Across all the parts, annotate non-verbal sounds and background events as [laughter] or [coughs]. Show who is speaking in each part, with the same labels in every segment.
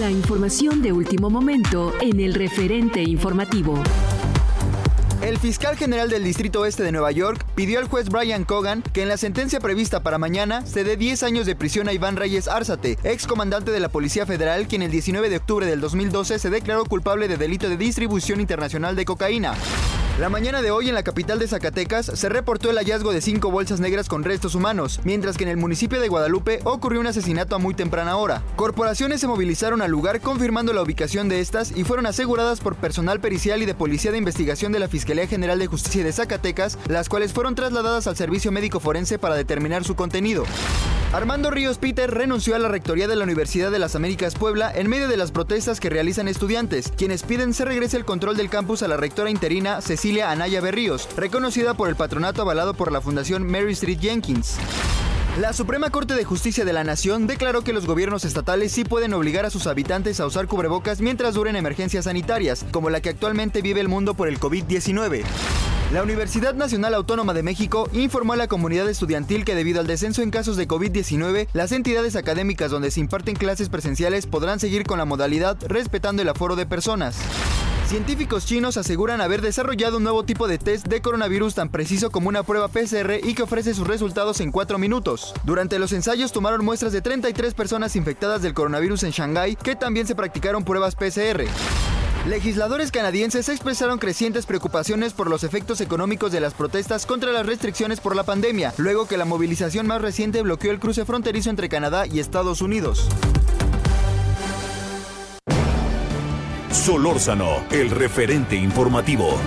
Speaker 1: La información de último momento en el referente informativo.
Speaker 2: El fiscal general del Distrito Oeste de Nueva York pidió al juez Brian Cogan que en la sentencia prevista para mañana se dé 10 años de prisión a Iván Reyes Arzate, ex comandante de la Policía Federal, quien el 19 de octubre del 2012 se declaró culpable de delito de distribución internacional de cocaína. La mañana de hoy en la capital de Zacatecas se reportó el hallazgo de cinco bolsas negras con restos humanos, mientras que en el municipio de Guadalupe ocurrió un asesinato a muy temprana hora. Corporaciones se movilizaron al lugar confirmando la ubicación de estas y fueron aseguradas por personal pericial y de policía de investigación de la Fiscalía General de Justicia de Zacatecas, las cuales fueron trasladadas al servicio médico forense para determinar su contenido. Armando Ríos Peter renunció a la rectoría de la Universidad de las Américas Puebla en medio de las protestas que realizan estudiantes, quienes piden se regrese el control del campus a la rectora interina Cecilia Anaya Berríos, reconocida por el patronato avalado por la Fundación Mary Street Jenkins. La Suprema Corte de Justicia de la Nación declaró que los gobiernos estatales sí pueden obligar a sus habitantes a usar cubrebocas mientras duren emergencias sanitarias, como la que actualmente vive el mundo por el COVID-19. La Universidad Nacional Autónoma de México informó a la comunidad estudiantil que debido al descenso en casos de COVID-19, las entidades académicas donde se imparten clases presenciales podrán seguir con la modalidad respetando el aforo de personas. Científicos chinos aseguran haber desarrollado un nuevo tipo de test de coronavirus tan preciso como una prueba PCR y que ofrece sus resultados en 4 minutos. Durante los ensayos tomaron muestras de 33 personas infectadas del coronavirus en Shanghái, que también se practicaron pruebas PCR. Legisladores canadienses expresaron crecientes preocupaciones por los efectos económicos de las protestas contra las restricciones por la pandemia, luego que la movilización más reciente bloqueó el cruce fronterizo entre Canadá y Estados Unidos.
Speaker 3: Solórzano, el referente informativo.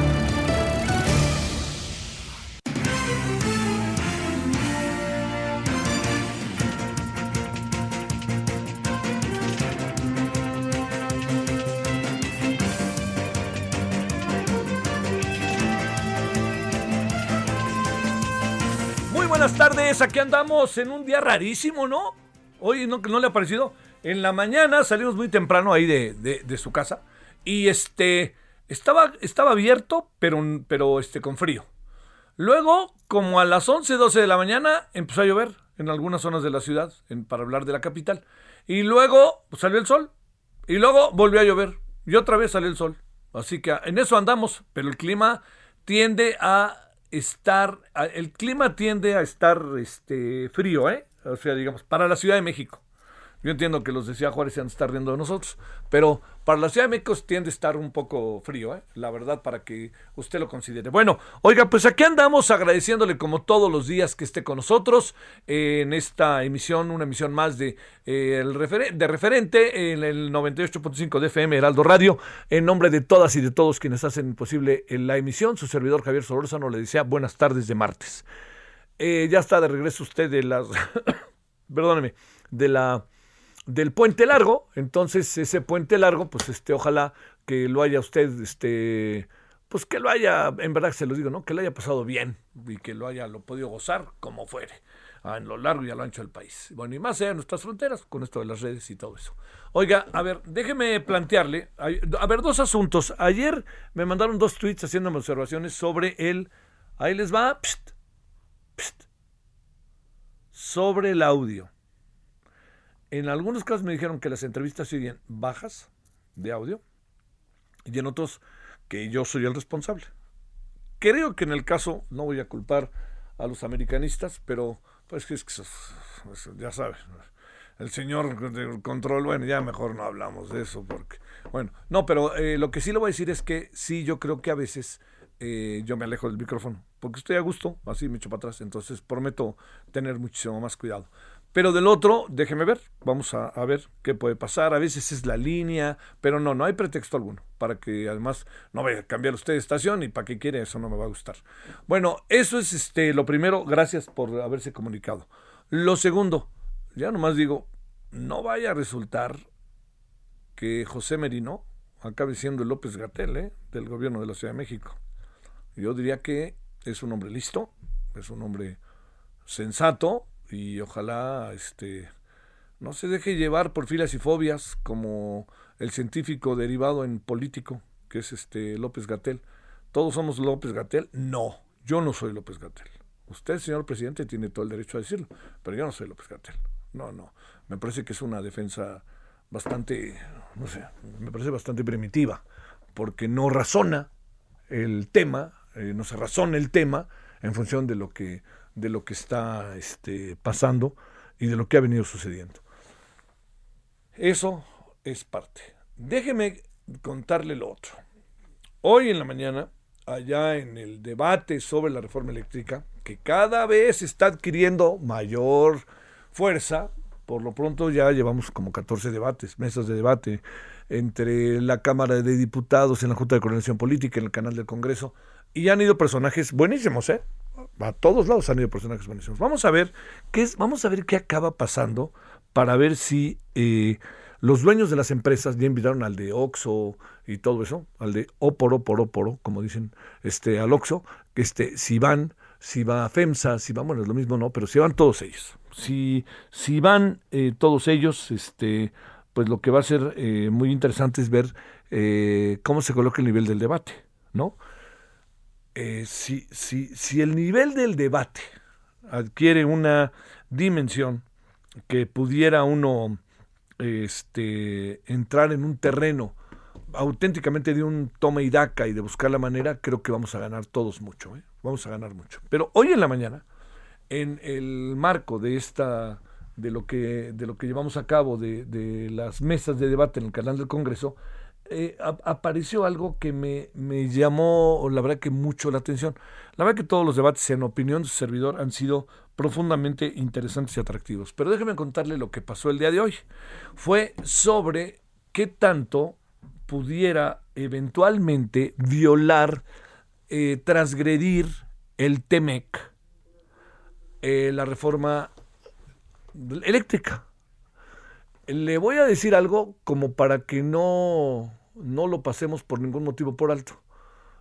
Speaker 4: Muy buenas tardes, aquí andamos en un día rarísimo, ¿no? Hoy no, no le ha parecido. En la mañana salimos muy temprano ahí de, su casa y este estaba, estaba abierto, pero, pero este, con frío. Luego, como a las 11, 12 de la mañana, empezó a llover en algunas zonas de la ciudad, en- para hablar de la capital. Y luego pues, salió el sol. Y luego volvió a llover. Y otra vez salió el sol. Así que en eso andamos. Pero el clima tiende a estar. el clima tiende a estar este, frío, ¿eh? O sea, digamos, para la Ciudad de México. Yo entiendo que los de Ciudad Juárez se han estar riendo de nosotros, pero para la Ciudad de México tiende a estar un poco frío, ¿eh? la verdad, para que usted lo considere. Bueno, oiga, pues aquí andamos agradeciéndole como todos los días que esté con nosotros eh, en esta emisión, una emisión más de, eh, el referen- de referente en el 98.5 de FM Heraldo Radio. En nombre de todas y de todos quienes hacen posible eh, la emisión, su servidor Javier Solórzano le desea buenas tardes de martes. Eh, ya está de regreso usted de las... [coughs] perdóneme, de la del puente largo, entonces ese puente largo, pues este, ojalá que lo haya usted, este, pues que lo haya, en verdad se lo digo, ¿no? Que lo haya pasado bien y que lo haya, lo podido gozar como fuere, en lo largo y a lo ancho del país. Bueno, y más allá de nuestras fronteras, con esto de las redes y todo eso. Oiga, a ver, déjeme plantearle, a ver, dos asuntos. Ayer me mandaron dos tweets haciéndome observaciones sobre el, ahí les va, pst, pst, sobre el audio. En algunos casos me dijeron que las entrevistas oían bajas de audio y en otros que yo soy el responsable. Creo que en el caso, no voy a culpar a los americanistas, pero pues es que ya sabes, el señor del control, bueno, ya mejor no hablamos de eso porque, bueno, no, pero eh, lo que sí le voy a decir es que sí, yo creo que a veces eh, yo me alejo del micrófono porque estoy a gusto, así me echo para atrás, entonces prometo tener muchísimo más cuidado. Pero del otro, déjeme ver, vamos a, ver qué puede pasar. A veces es la línea, pero no, no hay pretexto alguno para que además no vaya a cambiar usted de estación y para qué quiere, eso no me va a gustar. Bueno, eso es este lo primero, gracias por haberse comunicado. Lo segundo, ya nomás digo, no vaya a resultar que José Merino acabe siendo el López Gatel ¿eh? del gobierno de la Ciudad de México. Yo diría que es un hombre listo, es un hombre sensato, y ojalá este no se deje llevar por filas y fobias como el científico derivado en político que es este López Gatel. ¿Todos somos López Gatel? No, yo no soy López Gatel. Usted, señor presidente, tiene todo el derecho a decirlo, pero yo no soy López Gatel. No, no. Me parece que es una defensa bastante, no sé, me parece bastante primitiva, porque no razona el tema, eh, no se razona el tema en función de lo que de lo que está este, pasando y de lo que ha venido sucediendo. Eso es parte. Déjeme contarle lo otro. Hoy en la mañana, allá en el debate sobre la reforma eléctrica, que cada vez está adquiriendo mayor fuerza, por lo pronto ya llevamos como 14 debates, mesas de debate entre la Cámara de Diputados, en la Junta de Coordinación Política, en el canal del Congreso, y han ido personajes buenísimos, ¿eh? A todos lados han ido personajes buenísimos. Vamos a ver qué es, vamos a ver qué acaba pasando para ver si eh, los dueños de las empresas ya invitaron al de Oxo y todo eso, al de Oporo, Poro, Poro, como dicen, este, al Oxo, este, si van, si va a FEMSA, si van, bueno, es lo mismo, no, pero si van todos ellos. Si, si van eh, todos ellos, este, pues lo que va a ser eh, muy interesante es ver cómo se coloca el nivel del debate, ¿no? Eh, si, si, si el nivel del debate adquiere una dimensión que pudiera uno este, entrar en un terreno auténticamente de un toma y daca y de buscar la manera, creo que vamos a ganar todos mucho, ¿eh? vamos a ganar mucho. Pero hoy en la mañana, en el marco de esta, de lo que, de lo que llevamos a cabo, de, de las mesas de debate en el canal del Congreso, eh, apareció algo que me, me, llamó, la verdad que mucho la atención. La verdad que todos los debates, en opinión de su servidor, han sido profundamente interesantes y atractivos. Pero déjeme contarle lo que pasó el día de hoy. Fue sobre qué tanto pudiera eventualmente violar, eh, transgredir el TEMEC, eh, la reforma eléctrica. Le voy a decir algo como para que no, no lo pasemos por ningún motivo por alto.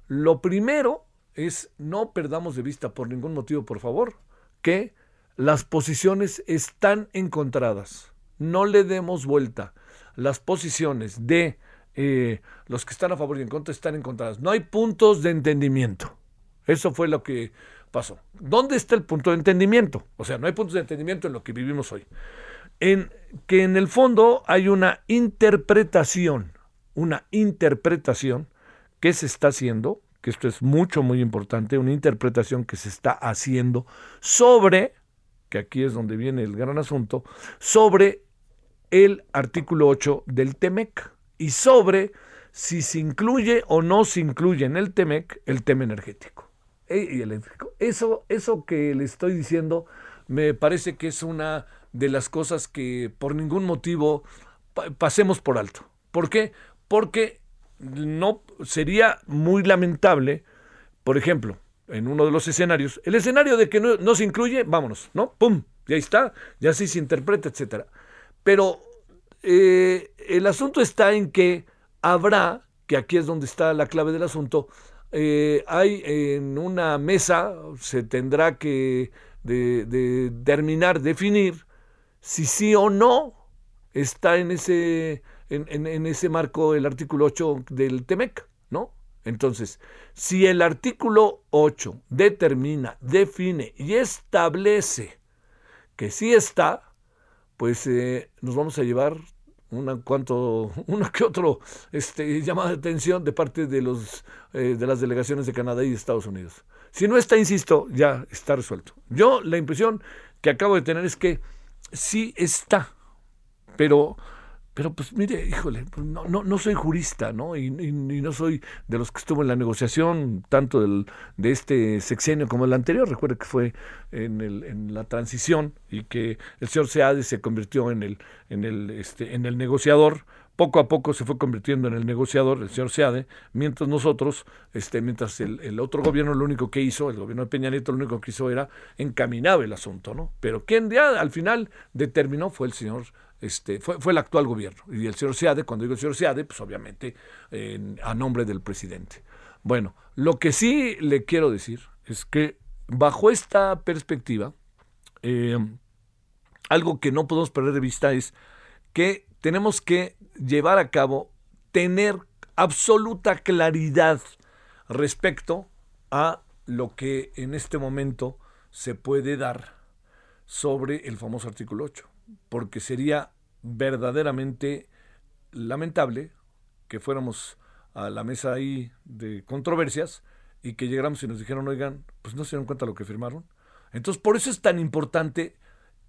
Speaker 4: Lo primero es no perdamos de vista por ningún motivo, por favor, que las posiciones están encontradas. No le demos vuelta. Las posiciones de eh, los que están a favor y en contra están encontradas. No hay puntos de entendimiento. Eso fue lo que pasó. ¿Dónde está el punto de entendimiento? O sea, no hay puntos de entendimiento en lo que vivimos hoy que en el fondo hay una interpretación, una interpretación que se está haciendo, que esto es mucho, muy importante, una interpretación que se está haciendo sobre, que aquí es donde viene el gran asunto, sobre el artículo 8 del TEMEC y sobre si se incluye o no se incluye en el TEMEC el tema energético. E, y eléctrico. Eso, eso que le estoy diciendo me parece que es una de las cosas que por ningún motivo pasemos por alto. ¿Por qué? Porque no sería muy lamentable, por ejemplo, en uno de los escenarios, el escenario de que no, se incluye, vámonos, ¿no? ¡Pum! Ya está, ya sí se interpreta, etcétera. Pero eh, el asunto está en que habrá, que aquí es donde está la clave del asunto, eh, hay en una mesa, se tendrá que de, de definir si sí o no está en ese, en, ese marco el artículo 8 del TEMEC, ¿no? Entonces, si el artículo 8 determina, define y establece que sí está, pues eh, nos vamos a llevar una cuanto, [laughs] una que otro este, llamada de atención de parte de, los, eh, de las delegaciones de Canadá y de Estados Unidos. Si no está, insisto, ya está resuelto. Yo la impresión que acabo de tener es que sí está, Pero pero pues mire, híjole, pues, no, no, no soy jurista, ¿no? Y, no soy de los que estuvo en la negociación tanto del, de este sexenio como el anterior. Recuerde que fue en, el, en la transición y que el señor Seade se convirtió en el, en el, este, en el negociador poco a poco se fue convirtiendo en el negociador, el señor Seade, mientras nosotros, este, mientras el, otro gobierno lo único que hizo, el gobierno de Peña Nieto lo único que hizo era encaminar el asunto, ¿no? Pero quien ya al final determinó fue el señor, este, fue, fue el actual gobierno. Y el señor Seade, cuando digo el señor Seade, pues obviamente a nombre del presidente. Bueno, lo que sí le quiero decir es que bajo esta perspectiva, eh, algo que no podemos perder de vista es que tenemos que llevar a cabo, tener absoluta claridad respecto a lo que en este momento se puede dar sobre el famoso artículo 8, porque sería verdaderamente lamentable que fuéramos a la mesa ahí de controversias y que llegáramos y nos dijeron, oigan, pues no se dieron cuenta lo que firmaron. Entonces, por eso es tan importante,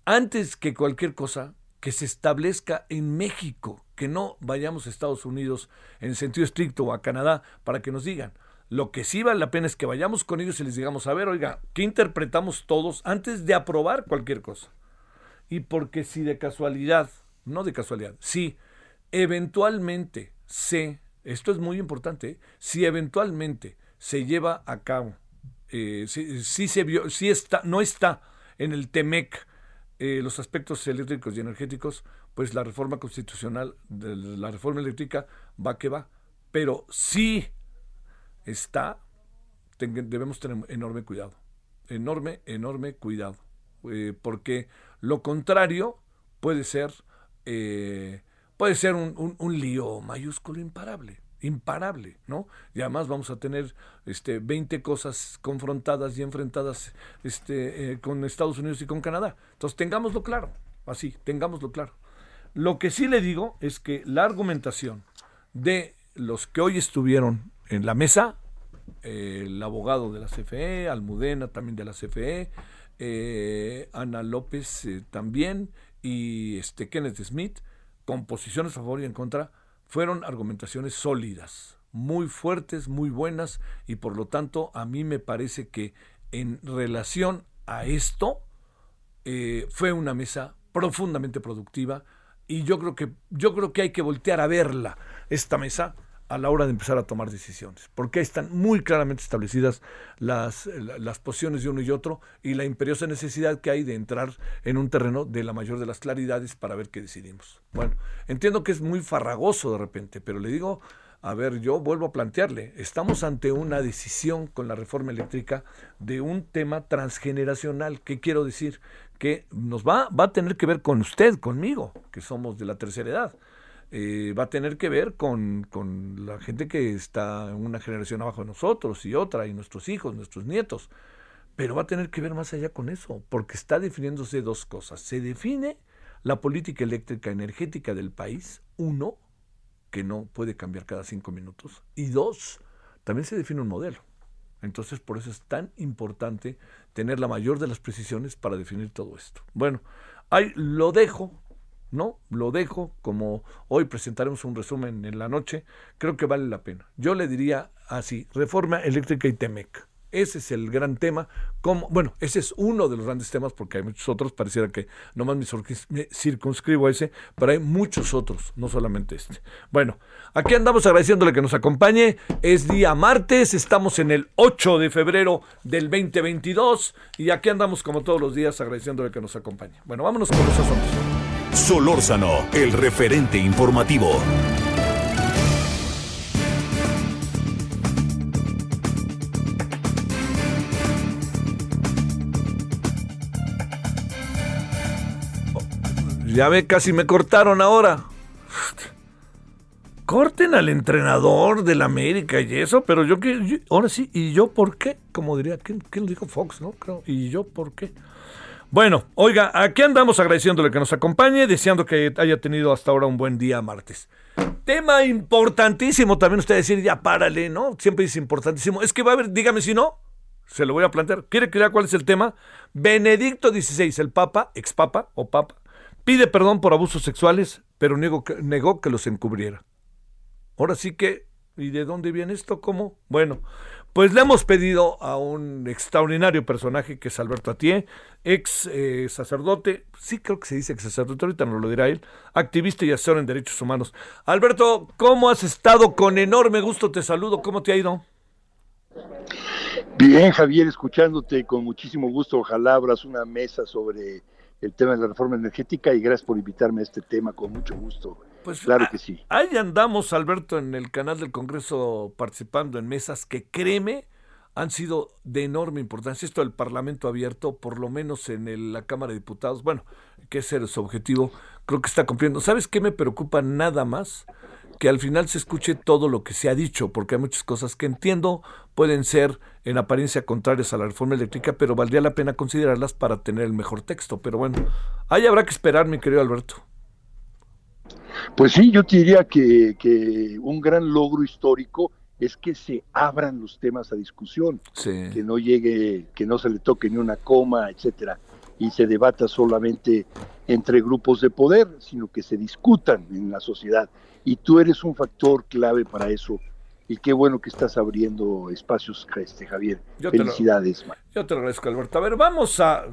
Speaker 4: antes que cualquier cosa, que se establezca en México, que no vayamos a Estados Unidos en sentido estricto o a Canadá para que nos digan. Lo que sí vale la pena es que vayamos con ellos y les digamos, a ver, oiga, ¿qué interpretamos todos antes de aprobar cualquier cosa? Y porque si de casualidad, no de casualidad, si eventualmente se, esto es muy importante, ¿eh? si eventualmente se lleva a cabo, eh, si, se vio, si está, no está en el TEMEC, eh, los aspectos eléctricos y energéticos, pues la reforma constitucional, la reforma eléctrica va que va. Pero sí está, debemos tener enorme cuidado, enorme, enorme cuidado, eh, porque lo contrario puede ser, eh, puede ser un, un lío mayúsculo imparable imparable, ¿no? Y además vamos a tener este 20 cosas confrontadas y enfrentadas este, eh, con Estados Unidos y con Canadá. Entonces, tengámoslo claro, así, tengámoslo claro. Lo que sí le digo es que la argumentación de los que hoy estuvieron en la mesa, eh, el abogado de la CFE, Almudena también de la CFE, eh, Ana López también y este Kenneth Smith, con posiciones a favor y en contra, fueron argumentaciones sólidas, muy fuertes, muy buenas, y por lo tanto a mí me parece que en relación a esto eh, fue una mesa profundamente productiva y yo creo que yo creo que hay que voltear a verla esta mesa a la hora de empezar a tomar decisiones, porque están muy claramente establecidas las, las posiciones de uno y otro y la imperiosa necesidad que hay de entrar en un terreno de la mayor de las claridades para ver qué decidimos. Bueno, entiendo que es muy farragoso de repente, pero le digo, a ver, yo vuelvo a plantearle, estamos ante una decisión con la reforma eléctrica de un tema transgeneracional. ¿Qué quiero decir? Que nos va, va a tener que ver con usted, conmigo, que somos de la tercera edad. Eh, va a tener que ver con, con, la gente que está en una generación abajo de nosotros y otra, y nuestros hijos, nuestros nietos. Pero va a tener que ver más allá con eso, porque está definiéndose dos cosas. Se define la política eléctrica energética del país, uno, que no puede cambiar cada cinco minutos, y dos, también se define un modelo. Entonces, por eso es tan importante tener la mayor de las precisiones para definir todo esto. Bueno, ahí lo dejo no, lo dejo como hoy presentaremos un resumen en la noche, creo que vale la pena. Yo le diría así, reforma eléctrica y TEMEC. Ese es el gran tema. Como, bueno, ese es uno de los grandes temas porque hay muchos otros. Pareciera que nomás me circunscribo a ese, pero hay muchos otros, no solamente este. Bueno, aquí andamos agradeciéndole que nos acompañe. Es día martes, estamos en el 8 de febrero del 2022 y aquí andamos como todos los días agradeciéndole que nos acompañe. Bueno, vámonos con los asuntos.
Speaker 3: Solórzano, el referente informativo.
Speaker 4: Ya ve, casi me cortaron ahora. Corten al entrenador del América y eso, pero yo que ahora sí, ¿y yo por qué? Como diría, ¿quién, quién dijo Fox, no? Creo, ¿y yo por qué? Bueno, oiga, aquí andamos agradeciéndole que nos acompañe, deseando que haya tenido hasta ahora un buen día martes. Tema importantísimo también usted decir, ya párale, ¿no? Siempre dice importantísimo. Es que va a haber, dígame si no, se lo voy a plantear. ¿Quiere que cuál es el tema? Benedicto XVI, el Papa, ex Papa o Papa, Pide perdón por abusos sexuales, pero negó que, negó que los encubriera. Ahora sí que, ¿y de dónde viene esto? ¿Cómo? Bueno, pues le hemos pedido a un extraordinario personaje que es Alberto Atié, ex eh, sacerdote, sí creo que se dice ex sacerdote, ahorita no lo dirá él, activista y asesor en derechos humanos. Alberto, ¿cómo has estado? Con enorme gusto te saludo, ¿cómo te ha ido?
Speaker 5: Bien, Javier, escuchándote con muchísimo gusto. Ojalá abras una mesa sobre el tema de la reforma energética y gracias por invitarme a este tema con mucho gusto. Pues claro que sí.
Speaker 4: Ahí andamos, Alberto, en el canal del Congreso participando en mesas que créeme han sido de enorme importancia. Esto del Parlamento abierto, por lo menos en la Cámara de Diputados, bueno, que ese es su objetivo, creo que está cumpliendo. ¿Sabes qué me preocupa nada más? Que al final se escuche todo lo que se ha dicho, porque hay muchas cosas que entiendo pueden ser en apariencia contrarias a la reforma eléctrica, pero valdría la pena considerarlas para tener el mejor texto. Pero bueno, ahí habrá que esperar, mi querido Alberto.
Speaker 5: Pues sí, yo te diría que, un gran logro histórico es que se abran los temas a discusión, que no llegue, que no se le toque ni una coma, etcétera, y se debata solamente entre grupos de poder, sino que se discutan en la sociedad. Y tú eres un factor clave para eso y qué bueno que estás abriendo espacios, este, Javier. Felicidades.
Speaker 4: yo te lo agradezco, Alberto. A ver, vamos a...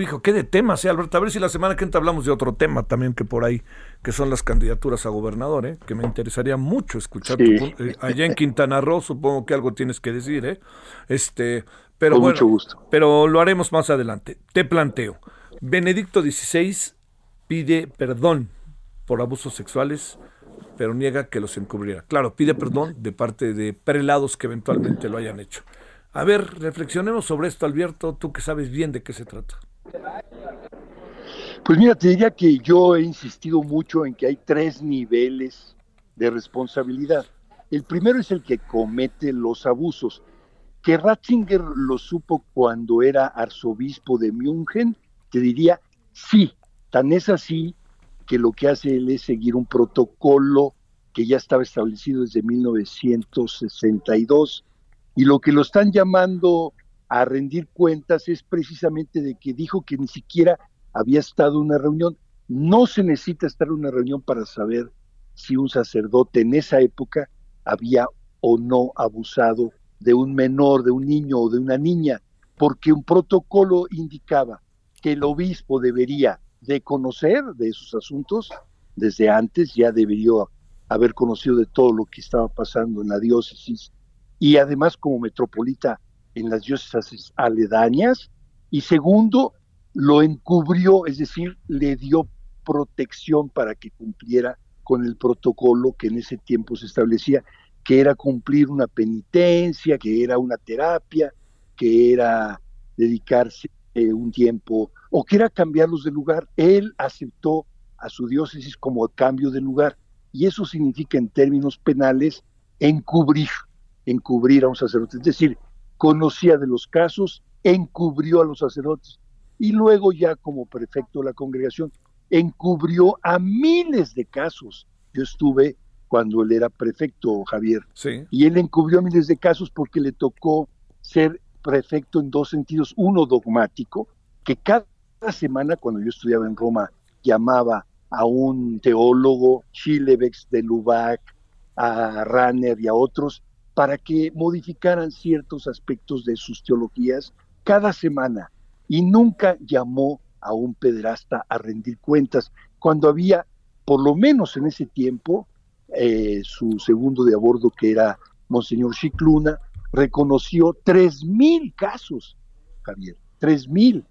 Speaker 4: hijo, qué de temas, ¿eh, Alberto? A ver si la semana que entra hablamos de otro tema también que por ahí, que son las candidaturas a gobernador, ¿eh? Que me interesaría mucho escuchar. Tu, eh, allá en Quintana Roo supongo que algo tienes que decir, ¿eh? Este, pero
Speaker 5: Con
Speaker 4: bueno,
Speaker 5: mucho gusto.
Speaker 4: Pero lo haremos más adelante. Te planteo. Benedicto XVI pide perdón por abusos sexuales pero niega que los encubriera. Claro, pide perdón de parte de prelados que eventualmente lo hayan hecho. A ver, reflexionemos sobre esto, Alberto, tú que sabes bien de qué se trata.
Speaker 5: Pues mira, te diría que yo he insistido mucho en que hay tres niveles de responsabilidad. El primero es el que comete los abusos. Que Ratzinger lo supo cuando era arzobispo de München, te diría sí, tan es así que lo que hace él es seguir un protocolo que ya estaba establecido desde 1962 y lo que lo están llamando a rendir cuentas es precisamente de que dijo que ni siquiera había estado en una reunión. No se necesita estar en una reunión para saber si un sacerdote en esa época había o no abusado de un menor, de un niño o de una niña, porque un protocolo indicaba que el obispo debería de conocer de esos asuntos desde antes, ya debería haber conocido de todo lo que estaba pasando en la diócesis y además como metropolita en las diócesis aledañas. Y segundo, lo encubrió, es decir, le dio protección para que cumpliera con el protocolo que en ese tiempo se establecía, que era cumplir una penitencia, que era una terapia, que era dedicarse eh, un tiempo o quiera cambiarlos de lugar. Él aceptó a su diócesis como cambio de lugar y eso significa en términos penales encubrir, encubrir a un sacerdote. Es decir, conocía de los casos, encubrió a los sacerdotes y luego ya como prefecto de la congregación encubrió a miles de casos. Yo estuve cuando él era prefecto, Javier, y él encubrió a miles de casos porque le tocó ser prefecto en dos sentidos. Uno dogmático, que cada semana cuando yo estudiaba en Roma llamaba a un teólogo, Chilevex de Lubac, a Ranner y a otros, para que modificaran ciertos aspectos de sus teologías cada semana. Y nunca llamó a un pederasta a rendir cuentas, cuando había, por lo menos en ese tiempo, eh, su segundo de a bordo, que era Monseñor Chicluna, reconoció 3.000 casos, Javier, 3.000.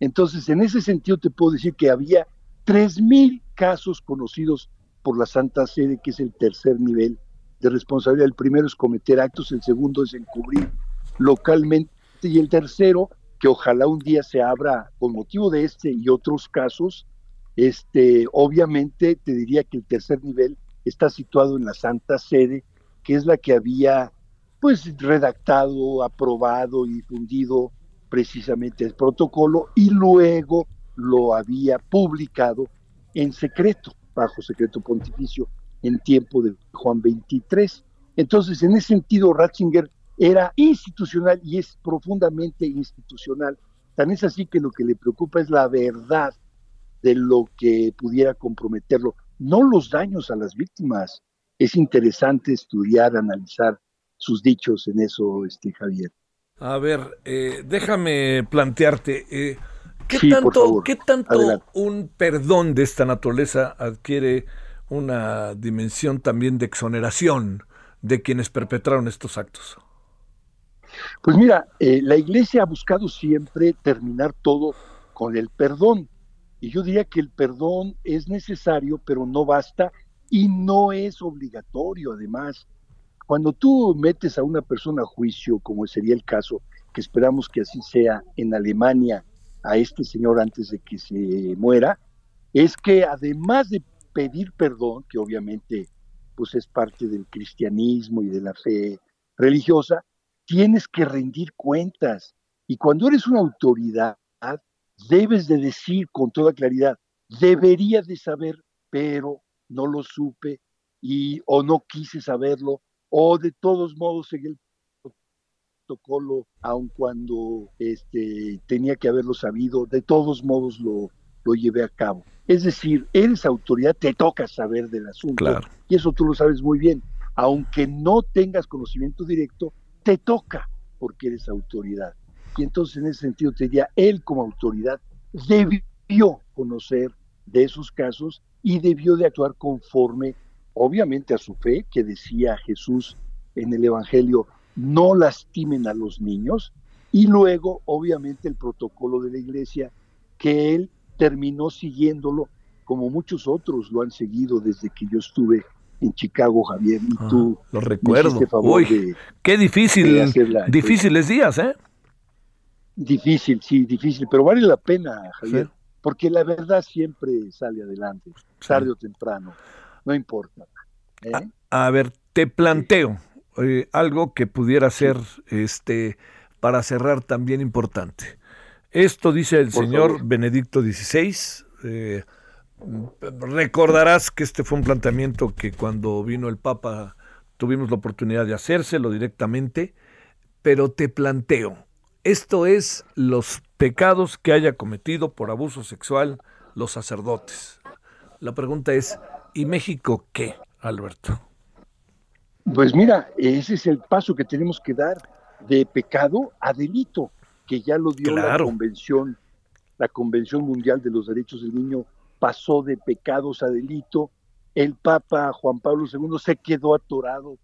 Speaker 5: Entonces, en ese sentido te puedo decir que había 3.000 casos conocidos por la Santa Sede, que es el tercer nivel de responsabilidad. El primero es cometer actos, el segundo es encubrir localmente y el tercero, que ojalá un día se abra con motivo de este y otros casos, este, obviamente te diría que el tercer nivel está situado en la Santa Sede, que es la que había pues redactado, aprobado y difundido precisamente el protocolo y luego lo había publicado en secreto, bajo secreto pontificio, en tiempo de Juan 23. Entonces, en ese sentido, Ratzinger era institucional y es profundamente institucional. Tan es así que lo que le preocupa es la verdad de lo que pudiera comprometerlo, no los daños a las víctimas. Es interesante estudiar, analizar sus dichos en eso, este Javier.
Speaker 4: A ver, eh, déjame plantearte, eh, ¿qué tanto, ¿qué tanto un perdón de esta naturaleza adquiere una dimensión también de exoneración de quienes perpetraron estos actos?
Speaker 5: Pues mira, eh, la iglesia ha buscado siempre terminar todo con el perdón. Y yo diría que el perdón es necesario, pero no basta y no es obligatorio además. Cuando tú metes a una persona a juicio, como sería el caso, que esperamos que así sea en Alemania, a este señor antes de que se muera, es que además de pedir perdón, que obviamente pues es parte del cristianismo y de la fe religiosa, tienes que rendir cuentas. Y cuando eres una autoridad, debes de decir con toda claridad, debería de saber, pero no lo supe y o no quise saberlo o de todos modos seguí el protocolo aun cuando este tenía que haberlo sabido, de todos modos lo, lo llevé a cabo. Es decir, eres autoridad, te toca saber del asunto. Y eso tú lo sabes muy bien. Aunque no tengas conocimiento directo, te toca porque eres autoridad. Y entonces en ese sentido te diría, él como autoridad debió conocer de esos casos y debió de actuar conforme, obviamente, a su fe, que decía Jesús en el Evangelio, no lastimen a los niños, y luego, obviamente, el protocolo de la iglesia, que él terminó siguiéndolo como muchos otros lo han seguido desde que yo estuve en Chicago, Javier, y ah, tú
Speaker 4: lo recuerdo. Uy, qué difícil, difíciles días, ¿eh?
Speaker 5: Difícil, sí, difícil, pero vale la pena, Javier, porque la verdad siempre sale adelante, tarde o temprano, no importa.
Speaker 4: ¿eh? A, ver, te planteo eh, algo que pudiera ser, este, para cerrar también importante. Esto dice el señor Benedicto XVI. Eh, recordarás que este fue un planteamiento que cuando vino el Papa tuvimos la oportunidad de hacérselo directamente, pero te planteo, esto es los pecados que haya cometido por abuso sexual los sacerdotes. La pregunta es, ¿y México qué, Alberto?
Speaker 5: Pues mira, ese es el paso que tenemos que dar de pecado a delito que ya lo dio la convención, la Convención Mundial de los Derechos del Niño pasó de pecados a delito. El Papa Juan Pablo II se quedó atorado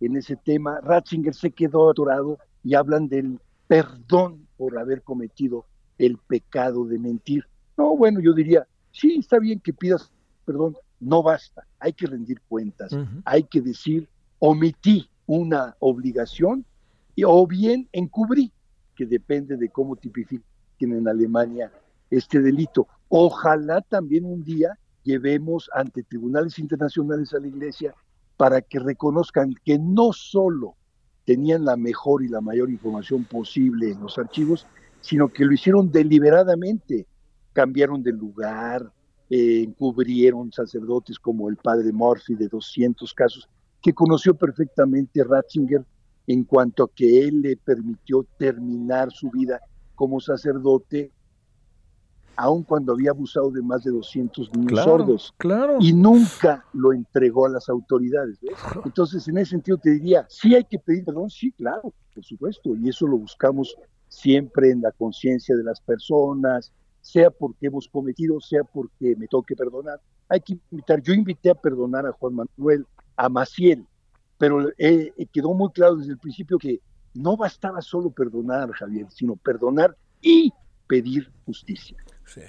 Speaker 5: en ese tema. Ratzinger se quedó atorado y hablan del perdón por haber cometido el pecado de mentir. No, bueno, yo diría, sí, está bien que pidas perdón, no basta, hay que rendir cuentas, hay que decir, omití una obligación y, o bien encubrí que depende de cómo tipifiquen en Alemania este delito. Ojalá también un día llevemos ante tribunales internacionales a la Iglesia para que reconozcan que no solo tenían la mejor y la mayor información posible en los archivos, sino que lo hicieron deliberadamente, cambiaron de lugar, eh, encubrieron sacerdotes como el padre Murphy de 200 casos, que conoció perfectamente Ratzinger en cuanto a que él le permitió terminar su vida como sacerdote, aun cuando había abusado de más de 200 niños sordos.
Speaker 4: Claro.
Speaker 5: Y nunca lo entregó a las autoridades. Entonces, en ese sentido te diría, sí hay que pedir perdón, sí, claro, por supuesto, y eso lo buscamos siempre en la conciencia de las personas, sea porque hemos cometido, sea porque me toque perdonar. Hay que invitar, yo invité a perdonar a Juan Manuel, a Maciel, pero eh, eh, quedó muy claro desde el principio que no bastaba solo perdonar, Javier, sino perdonar y pedir justicia.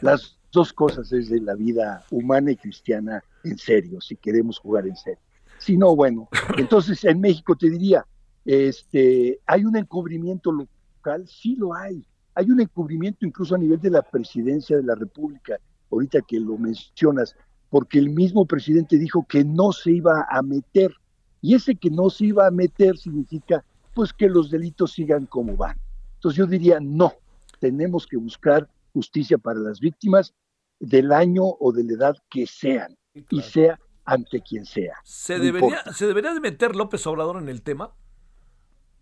Speaker 5: Las dos cosas es de la vida humana y cristiana en serio, si queremos jugar en serio. Si no, bueno, entonces en México te diría, este, ¿hay un encubrimiento local? Sí lo hay. Hay un encubrimiento incluso a nivel de la presidencia de la República, ahorita que lo mencionas, porque el mismo presidente dijo que no se iba a meter y ese que no se iba a meter significa pues que los delitos sigan como van. Entonces yo diría, no, tenemos que buscar justicia para las víctimas del año o de la edad que sean, y sea ante quien sea.
Speaker 4: ¿Se, debería, ¿Se debería de meter López Obrador en el tema?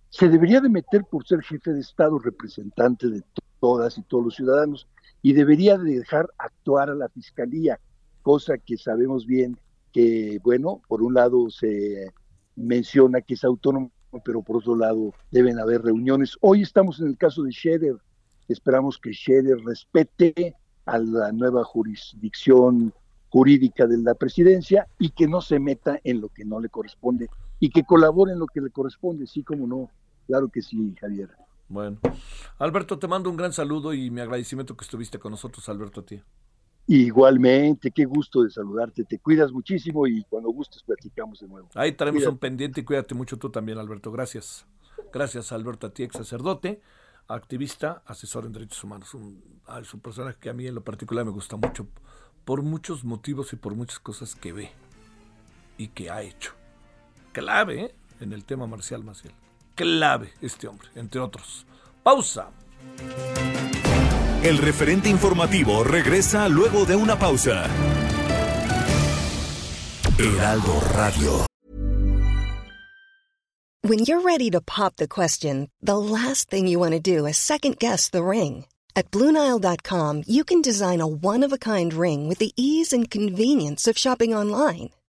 Speaker 5: Se debería de meter por ser jefe de Estado, representante de todas y todos los ciudadanos y debería dejar actuar a la fiscalía, cosa que sabemos bien que, bueno, por un lado se menciona que es autónomo, pero por otro lado deben haber reuniones. Hoy estamos en el caso de Scherer, esperamos que Scherer respete a la nueva jurisdicción jurídica de la presidencia y que no se meta en lo que no le corresponde y que colabore en lo que le corresponde, sí como no, claro que sí, Javier.
Speaker 4: Bueno, Alberto, te mando un gran saludo y mi agradecimiento que estuviste con nosotros, Alberto, a ti.
Speaker 5: Igualmente, qué gusto de saludarte, te cuidas muchísimo y cuando gustes platicamos de nuevo.
Speaker 4: Ahí tenemos un pendiente y cuídate mucho tú también, Alberto, gracias. Gracias, Alberto, a ti, ex sacerdote, activista, asesor en derechos humanos, un, es un personaje que a mí en lo particular me gusta mucho por muchos motivos y por muchas cosas que ve y que ha hecho. Clave ¿eh? en el tema marcial Maciel clave este hombre, entre otros. Pausa.
Speaker 3: El referente informativo regresa luego de una pausa. Heraldo Radio.
Speaker 6: When you're ready to pop the question, the last thing you want to do is second guess the ring. At Bluenile.com, you can design a one of a kind ring with the ease and convenience of shopping online.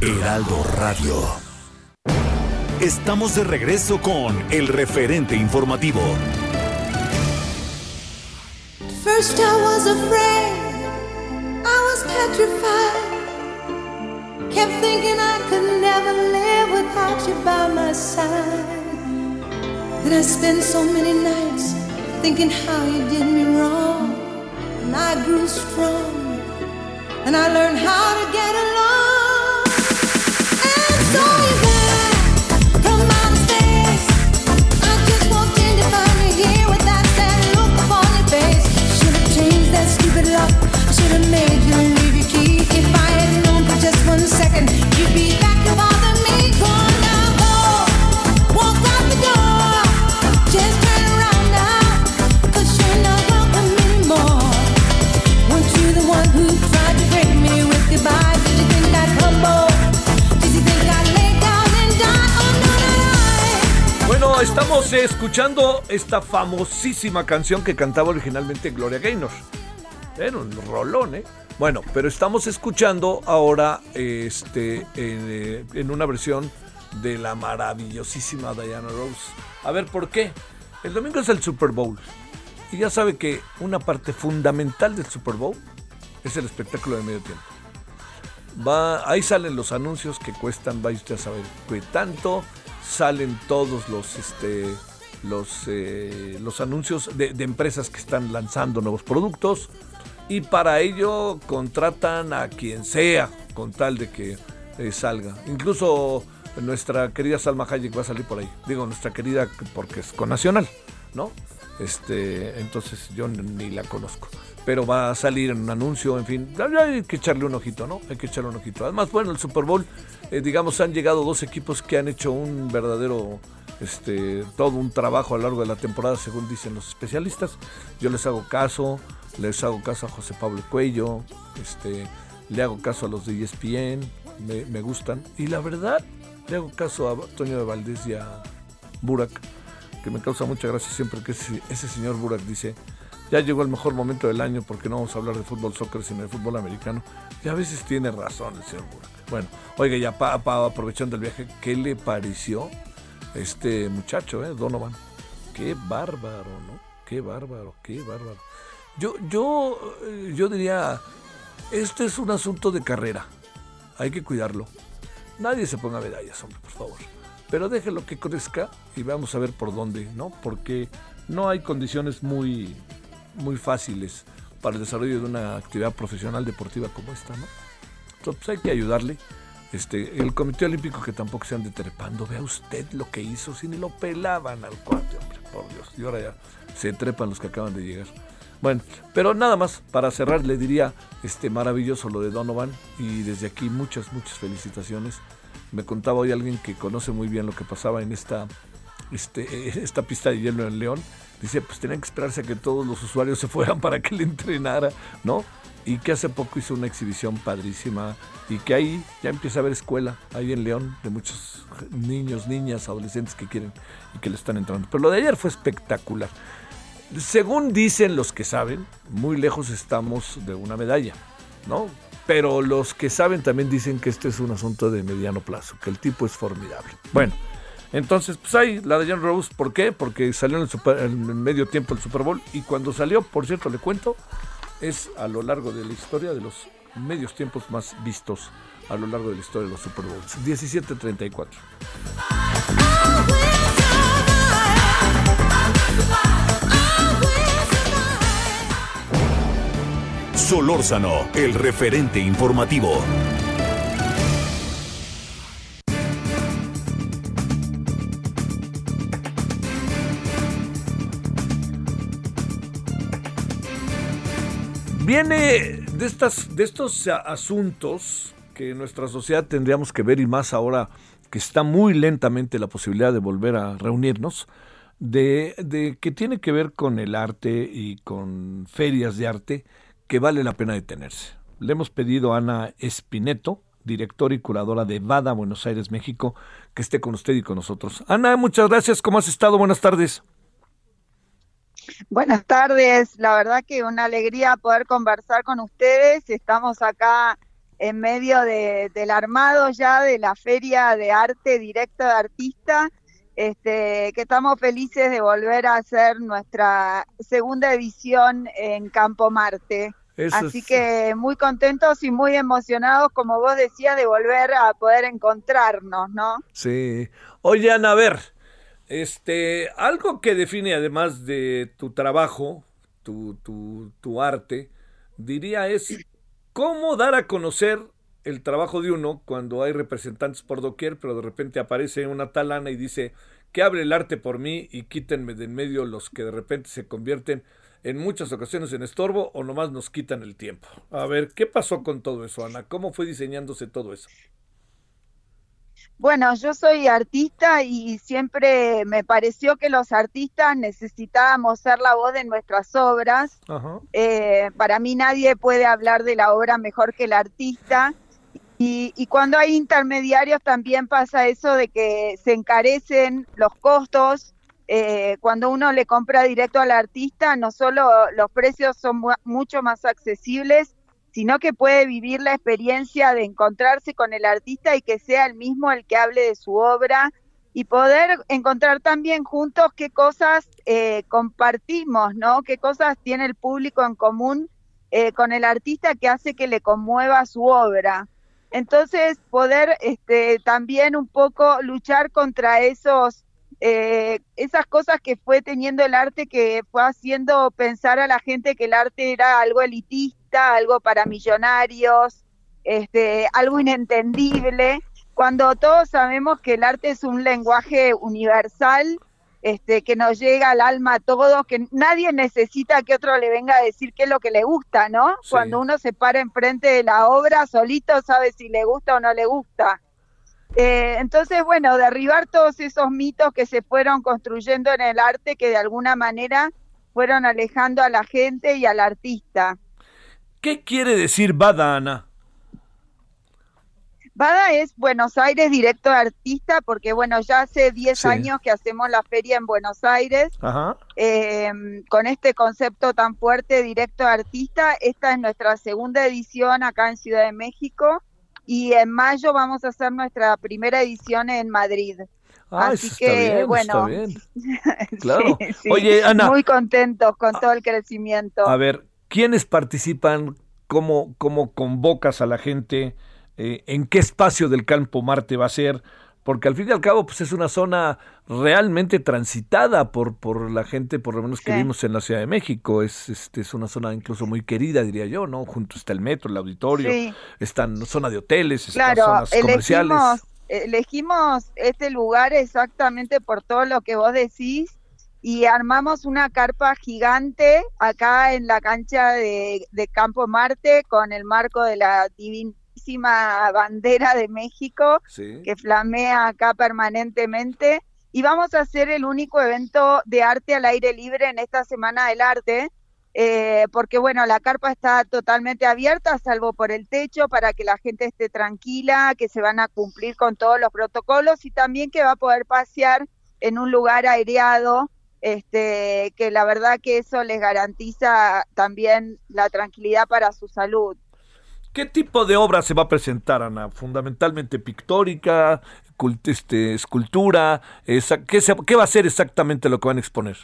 Speaker 3: Heraldo Radio. Estamos de regreso con el referente informativo.
Speaker 7: First I was afraid, I was petrified. Kept thinking I could never live without you by my side. Then I spent so many nights thinking how you did me wrong. And I grew strong, and I learned how to get along.
Speaker 4: Estamos eh, escuchando esta famosísima canción que cantaba originalmente Gloria Gaynor. Era un rolón, ¿eh? Bueno, pero estamos escuchando ahora este, en, eh, en una versión de la maravillosísima Diana Rose. A ver, ¿por qué? El domingo es el Super Bowl. Y ya sabe que una parte fundamental del Super Bowl es el espectáculo de medio tiempo. Va, ahí salen los anuncios que cuestan, vaya usted a saber qué tanto. Salen todos los, este, los, eh, los anuncios de empresas que están lanzando nuevos productos. Y para ello contratan a quien sea con tal de que eh, salga. Incluso nuestra querida Salma Hayek va a salir por ahí. Digo, nuestra querida porque es con Nacional, ¿no? Este, entonces yo ni la conozco. Pero va a salir en un anuncio, en fin, hay que echarle un ojito, ¿no? Hay que echarle un ojito. Además, bueno, el Super Bowl, eh, digamos, han llegado dos equipos que han hecho un verdadero, este, todo un trabajo a lo largo de la temporada, según dicen los especialistas. Yo les hago caso, les hago caso a José Pablo Cuello, este, le hago caso a los de ESPN, me, me gustan. Y la verdad, le hago caso a Toño de Valdés y a Burak, que me causa mucha gracia siempre que ese, señor Burak dice, ya llegó el mejor momento del año porque no vamos a hablar de fútbol soccer, sino de fútbol americano. Y a veces tiene razón el señor Burak. Bueno, oiga, ya pa- aprovechando el viaje, ¿qué le pareció este muchacho, eh, Donovan? Qué bárbaro, ¿no? Qué bárbaro, qué bárbaro. Yo, yo, eh, yo diría, este es un asunto de carrera. Hay que cuidarlo. Nadie se ponga medallas, hombre, por favor. Pero déjelo que crezca y vamos a ver por dónde, ¿no? Porque no hay condiciones muy, muy fáciles para el desarrollo de una actividad profesional deportiva como esta, ¿no? Entonces pues, hay que ayudarle. Este, el Comité Olímpico que tampoco se ande trepando. Vea usted lo que hizo, si ni lo pelaban al cuate, hombre, por Dios. Y ahora ya se trepan los que acaban de llegar. Bueno, pero nada más para cerrar le diría este maravilloso lo de Donovan y desde aquí muchas muchas felicitaciones. Me contaba hoy alguien que conoce muy bien lo que pasaba en esta este, [laughs] esta pista de hielo en León. Dice, pues tenían que esperarse a que todos los usuarios se fueran para que le entrenara, ¿no? Y que hace poco hizo una exhibición padrísima y que ahí ya empieza a haber escuela, ahí en León, de muchos niños, niñas, adolescentes que quieren y que le están entrando. Pero lo de ayer fue espectacular. Según dicen los que saben, muy lejos estamos de una medalla, ¿no? Pero los que saben también dicen que este es un asunto de mediano plazo, que el tipo es formidable. Bueno, entonces, pues ahí, la de John Rose, ¿por qué? Porque salió en, el en medio tiempo el Super Bowl y cuando salió, por cierto, le cuento, es a lo largo de la historia de los medios tiempos más vistos a lo largo de la historia de los Super Bowls. 17-34.
Speaker 3: Solórzano, el referente informativo.
Speaker 4: Viene de, estas, de estos asuntos que nuestra sociedad tendríamos que ver y más ahora que está muy lentamente la posibilidad de volver a reunirnos, de, de, que tiene que ver con el arte y con ferias de arte que vale la pena detenerse. Le hemos pedido a Ana Espineto, directora y curadora de Vada Buenos Aires, México, que esté con usted y con nosotros. Ana, muchas gracias. ¿Cómo has estado? Buenas tardes.
Speaker 8: Buenas tardes, la verdad que una alegría poder conversar con ustedes. Estamos acá en medio del armado ya de la Feria de Arte Directo de Artista, este, que estamos felices de volver a hacer nuestra segunda edición en Campo Marte. Así que muy contentos y muy emocionados, como vos decías, de volver a poder encontrarnos, ¿no?
Speaker 4: Sí. Oye, Ana, a ver, este, algo que define además de tu trabajo, tu, tu, tu arte, diría es cómo dar a conocer el trabajo de uno cuando hay representantes por doquier, pero de repente aparece una tal Ana y dice que abre el arte por mí y quítenme de en medio los que de repente se convierten en muchas ocasiones en estorbo o nomás nos quitan el tiempo. A ver, ¿qué pasó con todo eso, Ana? ¿Cómo fue diseñándose todo eso?
Speaker 8: Bueno, yo soy artista y siempre me pareció que los artistas necesitábamos ser la voz de nuestras obras. Eh, para mí nadie puede hablar de la obra mejor que el artista. Y, cuando hay intermediarios también pasa eso de que se encarecen los costos. Eh, cuando uno le compra directo al artista, no solo los precios son mucho más accesibles, sino que puede vivir la experiencia de encontrarse con el artista y que sea el mismo el que hable de su obra y poder encontrar también juntos qué cosas eh, compartimos, ¿no? Qué cosas tiene el público en común eh, con el artista que hace que le conmueva su obra. Entonces, poder este, también un poco luchar contra esos, eh, esas cosas que fue teniendo el arte que fue haciendo pensar a la gente que el arte era algo elitista algo para millonarios, este, algo inentendible, cuando todos sabemos que el arte es un lenguaje universal, este, que nos llega al alma a todos, que nadie necesita que otro le venga a decir qué es lo que le gusta, ¿no? Cuando uno se para enfrente de la obra, solito sabe si le gusta o no le gusta. Eh, entonces, bueno, derribar todos esos mitos que se fueron construyendo en el arte, que de alguna manera fueron alejando a la gente y al artista.
Speaker 4: ¿Qué quiere decir Bada, Ana?
Speaker 8: Bada es Buenos Aires directo de artista, porque bueno, ya hace 10 años que hacemos la feria en Buenos Aires, eh, con este concepto tan fuerte, directo de artista. Esta es nuestra segunda edición acá en Ciudad de México y en mayo vamos a hacer nuestra primera edición en Madrid.
Speaker 4: Así que, bueno, claro. Oye, Ana.
Speaker 8: Muy contentos con todo el crecimiento.
Speaker 4: A ver, ¿Quiénes participan? ¿Cómo, cómo convocas a la gente? Eh, ¿En qué espacio del campo Marte va a ser? Porque al fin y al cabo pues es una zona realmente transitada por, por la gente, por lo menos que vimos en la Ciudad de México. Es, este, es una zona incluso muy querida, diría yo, ¿no? Junto está el metro, el auditorio, está en zona de hoteles,
Speaker 8: claro,
Speaker 4: zonas comerciales.
Speaker 8: Elegimos este lugar exactamente por todo lo que vos decís y armamos una carpa gigante acá en la cancha de, Campo Marte con el marco de la bandera de México que flamea acá permanentemente. Y vamos a hacer el único evento de arte al aire libre en esta Semana del Arte, eh, porque bueno, la carpa está totalmente abierta, salvo por el techo, para que la gente esté tranquila, que se van a cumplir con todos los protocolos y también que va a poder pasear en un lugar aireado este, que la verdad que eso les garantiza también la tranquilidad para su salud.
Speaker 4: ¿Qué tipo de obra se va a presentar, Ana? ¿Fundamentalmente pictórica, este, escultura? ¿qué, ¿Qué va a ser exactamente lo que van a exponer?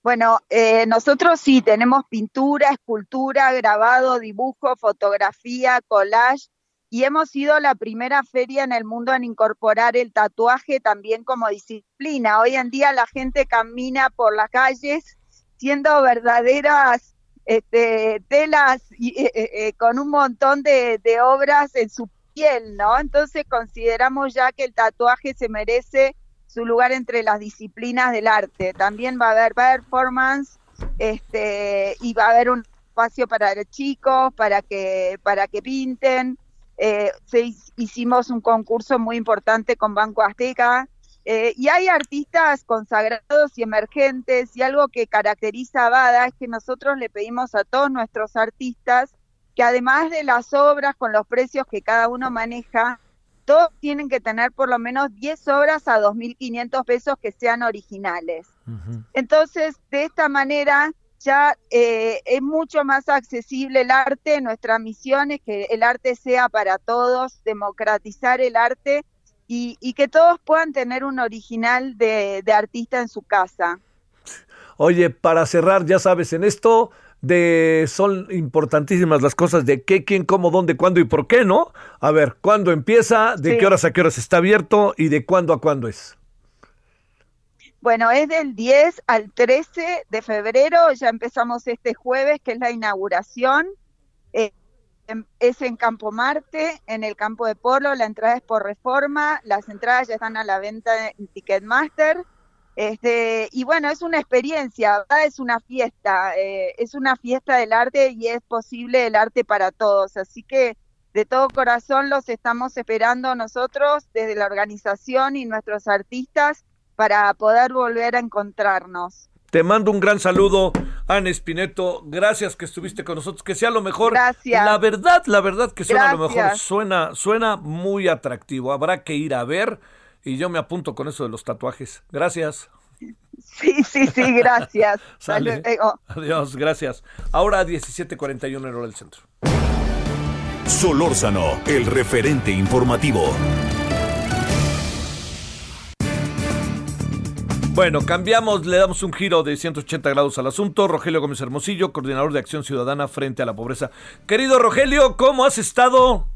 Speaker 8: Bueno, eh, nosotros sí tenemos pintura, escultura, grabado, dibujo, fotografía, collage y hemos sido la primera feria en el mundo en incorporar el tatuaje también como disciplina. Hoy en día la gente camina por las calles siendo verdaderas este, telas eh, eh, eh, con un montón de, obras en su piel, ¿no? Entonces consideramos ya que el tatuaje se merece su lugar entre las disciplinas del arte. También va a haber performance este, y va a haber un espacio para chicos, para que, para que pinten eh, hicimos un concurso muy importante con Banco Azteca, eh, y hay artistas consagrados y emergentes, y algo que caracteriza a Bada es que nosotros le pedimos a todos nuestros artistas que además de las obras con los precios que cada uno maneja, todos tienen que tener por lo menos 10 obras a 2.500 pesos que sean originales. Entonces, de esta manera, ya eh, es mucho más accesible el arte. Nuestra misión es que el arte sea para todos, democratizar el arte y, que todos puedan tener un original de, artista en su casa.
Speaker 4: Oye, para cerrar, ya sabes, en esto de son importantísimas las cosas de qué, quién, cómo, dónde, cuándo y por qué, ¿no? A ver, ¿cuándo empieza? ¿De qué horas a qué horas está abierto? ¿Y de cuándo a cuándo es?
Speaker 8: Bueno, es del 10 al 13 de febrero, ya empezamos este jueves, que es la inauguración. Eh, es en Campo Marte, en el campo de Polo, la entrada es por reforma, las entradas ya están a la venta en Ticketmaster. Este, y bueno, es una experiencia, es una fiesta, eh, es una fiesta del arte y es posible el arte para todos. Así que de todo corazón los estamos esperando nosotros desde la organización y nuestros artistas para poder volver a encontrarnos.
Speaker 4: Te mando un gran saludo, Ana Espineto. Gracias que estuviste con nosotros. Que sea lo mejor.
Speaker 8: Gracias.
Speaker 4: La verdad, la verdad que suena lo mejor. Suena, suena muy atractivo. Habrá que ir a ver. Y yo me apunto con eso de los tatuajes. Gracias.
Speaker 8: Sí, sí, sí, gracias. [laughs]
Speaker 4: Adiós, gracias. Ahora 17.41 en hora del centro.
Speaker 3: Solórzano, el referente informativo.
Speaker 4: Bueno, cambiamos, le damos un giro de 180 grados al asunto. Rogelio Gómez Hermosillo, coordinador de Acción Ciudadana frente a la pobreza. Querido Rogelio, ¿cómo has estado?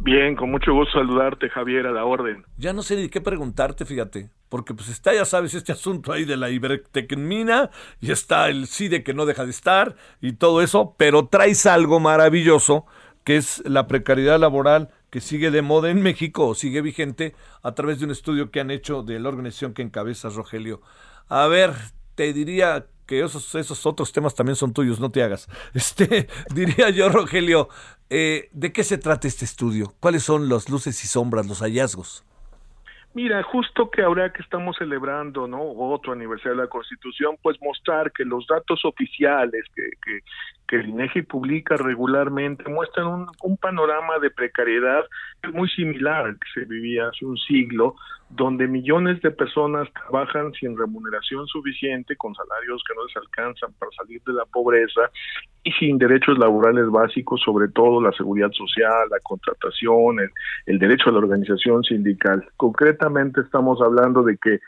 Speaker 9: Bien, con mucho gusto saludarte, Javier, a la orden.
Speaker 4: Ya no sé ni qué preguntarte, fíjate, porque pues está, ya sabes, este asunto ahí de la Ibertecmina, y está el CIDE que no deja de estar, y todo eso, pero traes algo maravilloso, que es la precariedad laboral que sigue de moda en México o sigue vigente a través de un estudio que han hecho de la organización que encabezas, Rogelio. A ver, te diría que esos, esos otros temas también son tuyos, no te hagas. [laughs] Este, diría yo, Rogelio, eh, ¿de qué se trata este estudio? ¿Cuáles son las luces y sombras, los hallazgos?
Speaker 9: Mira, justo que ahora que estamos celebrando ¿no? otro aniversario de la Constitución, pues mostrar que los datos oficiales que, que, que el INEGI publica regularmente muestran un, un, panorama de precariedad muy similar al que se vivía hace un siglo, donde millones de personas trabajan sin remuneración suficiente, con salarios que no les alcanzan para salir de la pobreza y sin derechos laborales básicos, sobre todo la seguridad social, la contratación, el, el derecho a la organización sindical. Concretamente estamos hablando de que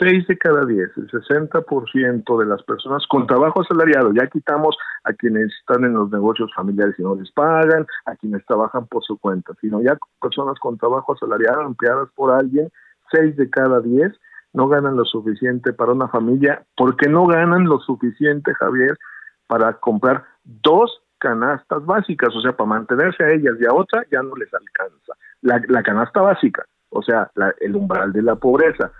Speaker 9: 6 de cada 10, el 60% de las personas con trabajo asalariado, ya quitamos a quienes están en los negocios familiares y no les pagan, a quienes trabajan por su cuenta, sino ya personas con trabajo asalariado empleadas por alguien, 6 de cada 10 no ganan lo suficiente para una familia, porque no ganan lo suficiente, Javier, para comprar dos canastas básicas, o sea, para mantenerse a ellas y a otra ya no les alcanza. La, la canasta básica, o sea, el umbral de la pobreza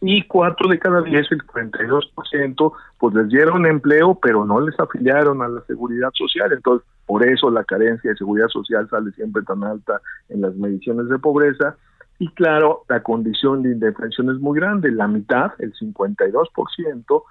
Speaker 9: y cuatro de cada diez, el 42%, pues les dieron empleo, pero no les afiliaron a la seguridad social. Entonces, por eso la carencia de seguridad social sale siempre tan alta en las mediciones de pobreza. Y claro, la condición de indefensión es muy grande. La mitad, el 52%,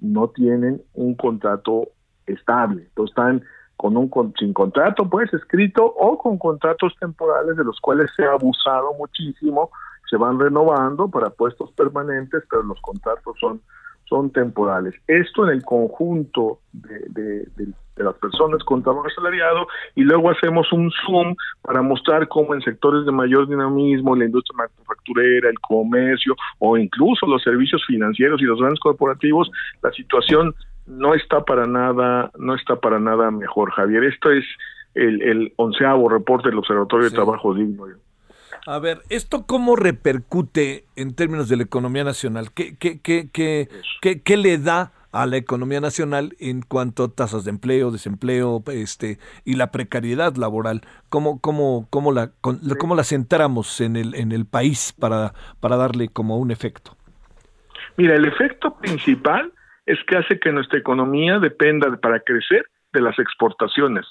Speaker 9: no tienen un contrato estable. Entonces están con un sin contrato pues escrito o con contratos temporales de los cuales se ha abusado muchísimo se van renovando para puestos permanentes, pero los contratos son, son temporales. Esto en el conjunto de, las personas con trabajo asalariado y luego hacemos un zoom para mostrar cómo en sectores de mayor dinamismo, la industria manufacturera, el comercio o incluso los servicios financieros y los grandes corporativos, la situación no está para nada, no está para nada mejor, Javier. Esto es el, el onceavo reporte del Observatorio de Trabajo Digno.
Speaker 4: A ver, ¿esto cómo repercute en términos de la economía nacional? ¿Qué, qué, qué, qué, qué, le da a la economía nacional en cuanto a tasas de empleo, desempleo este, y la precariedad laboral? ¿Cómo, cómo, cómo, la, cómo la centramos en el, en el país para, para darle como un efecto?
Speaker 9: Mira, el efecto principal es que hace que nuestra economía dependa para crecer de las exportaciones.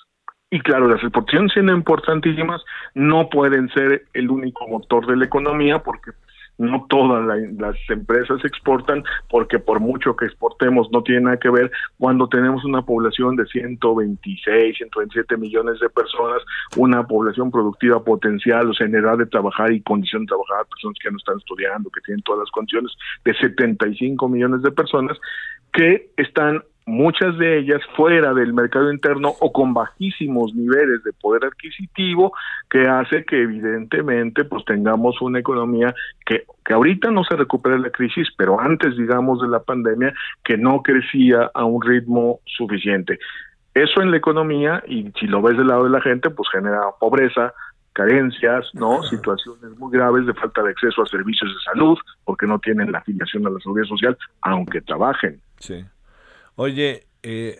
Speaker 9: Y claro, las exportaciones siendo importantísimas, no pueden ser el único motor de la economía porque no todas las empresas exportan porque por mucho que exportemos no tiene nada que ver. Cuando tenemos una población de 126, 127 millones de personas, una población productiva potencial, o sea, en edad de trabajar y condición de trabajar, personas que no están estudiando, que tienen todas las condiciones de 75 millones de personas que están muchas de ellas fuera del mercado interno o con bajísimos niveles de poder adquisitivo que hace que evidentemente pues tengamos una economía que, que ahorita no se recupera la crisis, pero antes digamos de la pandemia que no crecía a un ritmo suficiente. Eso en la economía y si lo ves del lado de la gente pues genera pobreza, carencias, ¿no? Situaciones muy graves de falta de acceso a servicios de salud porque no tienen la afiliación a la seguridad social aunque trabajen.
Speaker 4: Sí. Oye, eh,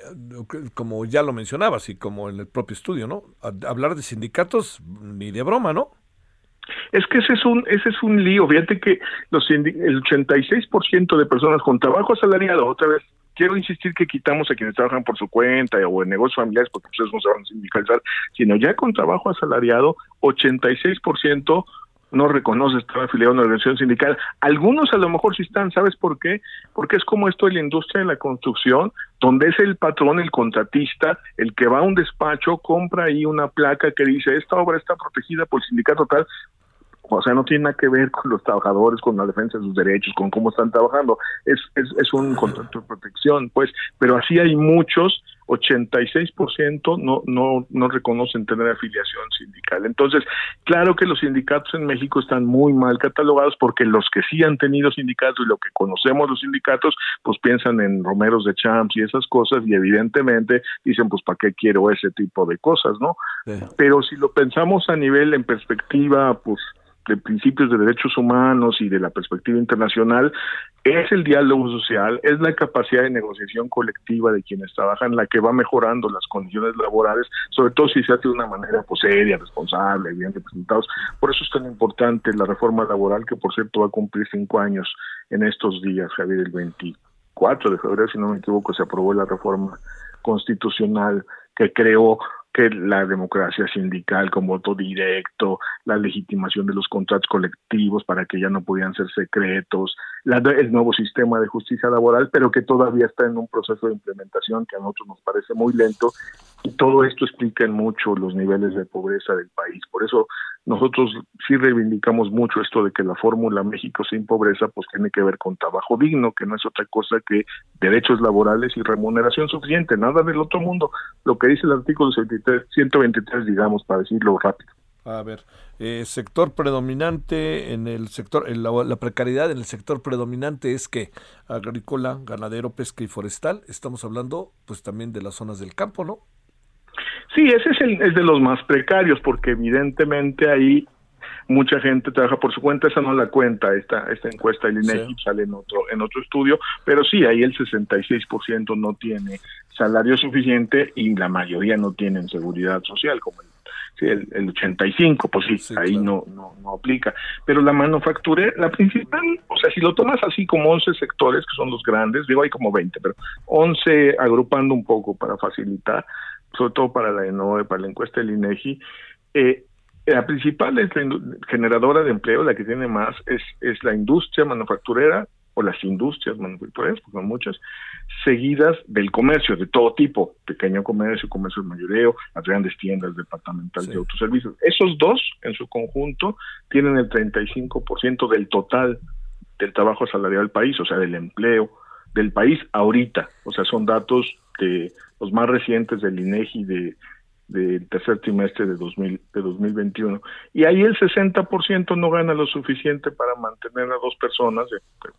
Speaker 4: como ya lo mencionabas y como en el propio estudio, ¿no? Hablar de sindicatos ni de broma, ¿no?
Speaker 9: Es que ese es un ese es un lío. Fíjate que los el 86% de personas con trabajo asalariado, otra vez quiero insistir que quitamos a quienes trabajan por su cuenta o en negocios familiares porque ustedes no se van a sindicalizar, sino ya con trabajo asalariado, 86% no reconoce estar afiliado a una organización sindical. Algunos a lo mejor sí están, ¿sabes por qué? Porque es como esto en la industria de la construcción, donde es el patrón, el contratista, el que va a un despacho, compra ahí una placa que dice, esta obra está protegida por el sindicato tal, o sea, no tiene nada que ver con los trabajadores, con la defensa de sus derechos, con cómo están trabajando. Es, es, es un contrato de protección, pues, pero así hay muchos 86% no, no, no reconocen tener afiliación sindical. Entonces, claro que los sindicatos en México están muy mal catalogados porque los que sí han tenido sindicatos y lo que conocemos los sindicatos, pues piensan en romeros de champs y esas cosas y evidentemente dicen, pues, ¿para qué quiero ese tipo de cosas, no? Pero si lo pensamos a nivel en perspectiva, pues, de principios de derechos humanos y de la perspectiva internacional es el diálogo social, es la capacidad de negociación colectiva de quienes trabajan la que va mejorando las condiciones laborales, sobre todo si se hace de una manera pues, seria, responsable, bien representados. Por eso es tan importante la reforma laboral que, por cierto, va a cumplir cinco años en estos días, Javier, el 24 de febrero, si no me equivoco, se aprobó la reforma constitucional que creó que la democracia sindical con voto directo, la legitimación de los contratos colectivos para que ya no podían ser secretos, el nuevo sistema de justicia laboral, pero que todavía está en un proceso de implementación que a nosotros nos parece muy lento y todo esto explica en mucho los niveles de pobreza del país. Por eso nosotros sí reivindicamos mucho esto de que la fórmula México sin pobreza pues tiene que ver con trabajo digno, que no es otra cosa que derechos laborales y remuneración suficiente, nada del otro mundo, lo que dice el artículo 123, digamos, para decirlo rápido.
Speaker 4: A ver, eh, sector predominante en el sector, en la, precariedad en el sector predominante es que agrícola, ganadero, pesca y forestal. Estamos hablando, pues también de las zonas del campo, ¿no?
Speaker 9: Sí, ese es, el, es de los más precarios, porque evidentemente ahí mucha gente trabaja por su cuenta, esa no la cuenta, esta, esta encuesta del INEGI sale en otro, en otro estudio, pero sí, ahí el 66% no tiene salario suficiente y la mayoría no tienen seguridad social, como el Sí, el, el 85, pues sí, ahí no, no, no aplica. Pero la manufactura, la principal, o sea, si lo tomas así como 11 sectores, que son los grandes, digo, hay como 20, pero 11 agrupando un poco para facilitar, sobre todo para la ENOE, para la encuesta del INEGI, eh, la principal es la generadora de empleo, la que tiene más, es, es la industria manufacturera o las industrias manufactureras, porque son muchas, seguidas del comercio de todo tipo, pequeño comercio, comercio de mayoreo, las grandes tiendas departamentales de autoservicios. Esos dos, en su conjunto, tienen el 35% del total del trabajo salarial del país, o sea, del empleo del país ahorita. O sea, son datos de los más recientes del INEGI de del tercer trimestre de, 2000, de 2021. Y ahí el 60% no gana lo suficiente para mantener a dos personas,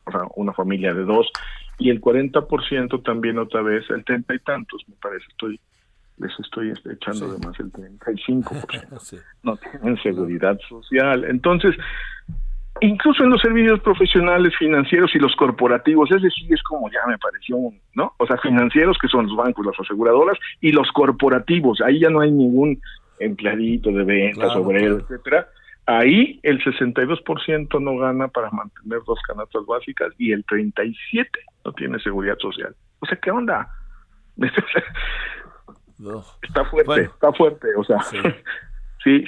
Speaker 9: o sea, una familia de dos, y el 40% también otra vez, el 30 y tantos, me parece, estoy les estoy echando además el 35%. [laughs] No tienen seguridad social. Entonces, incluso en los servicios profesionales financieros y los corporativos, es decir, es como ya me pareció, ¿no? O sea, financieros que son los bancos, las aseguradoras y los corporativos, ahí ya no hay ningún empleadito de ventas, obrero, etcétera. Ahí el 62% no gana para mantener dos canastas básicas y el 37 no tiene seguridad social. O sea, ¿qué onda? [laughs] Está fuerte, está fuerte, o sea, Sí,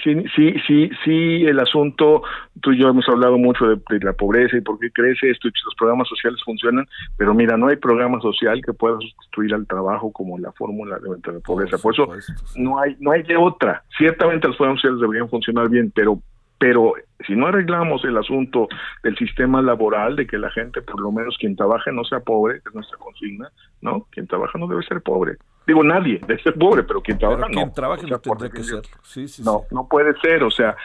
Speaker 9: sí, sí, sí, sí, el asunto, tú y yo hemos hablado mucho de, la pobreza y por qué crece esto y que los programas sociales funcionan, pero mira, no hay programa social que pueda sustituir al trabajo como la fórmula de la pobreza. Por, eso no hay no hay de otra. Ciertamente los programas sociales deberían funcionar bien, pero pero si no arreglamos el asunto del sistema laboral, de que la gente, por lo menos quien trabaje, no sea pobre, que es nuestra consigna, ¿no? Quien trabaja no debe ser pobre. Digo, nadie debe ser pobre, pero quien trabaja
Speaker 4: quien
Speaker 9: no.
Speaker 4: trabaja no que ser. Sí, sí,
Speaker 9: no, no puede ser, o sea,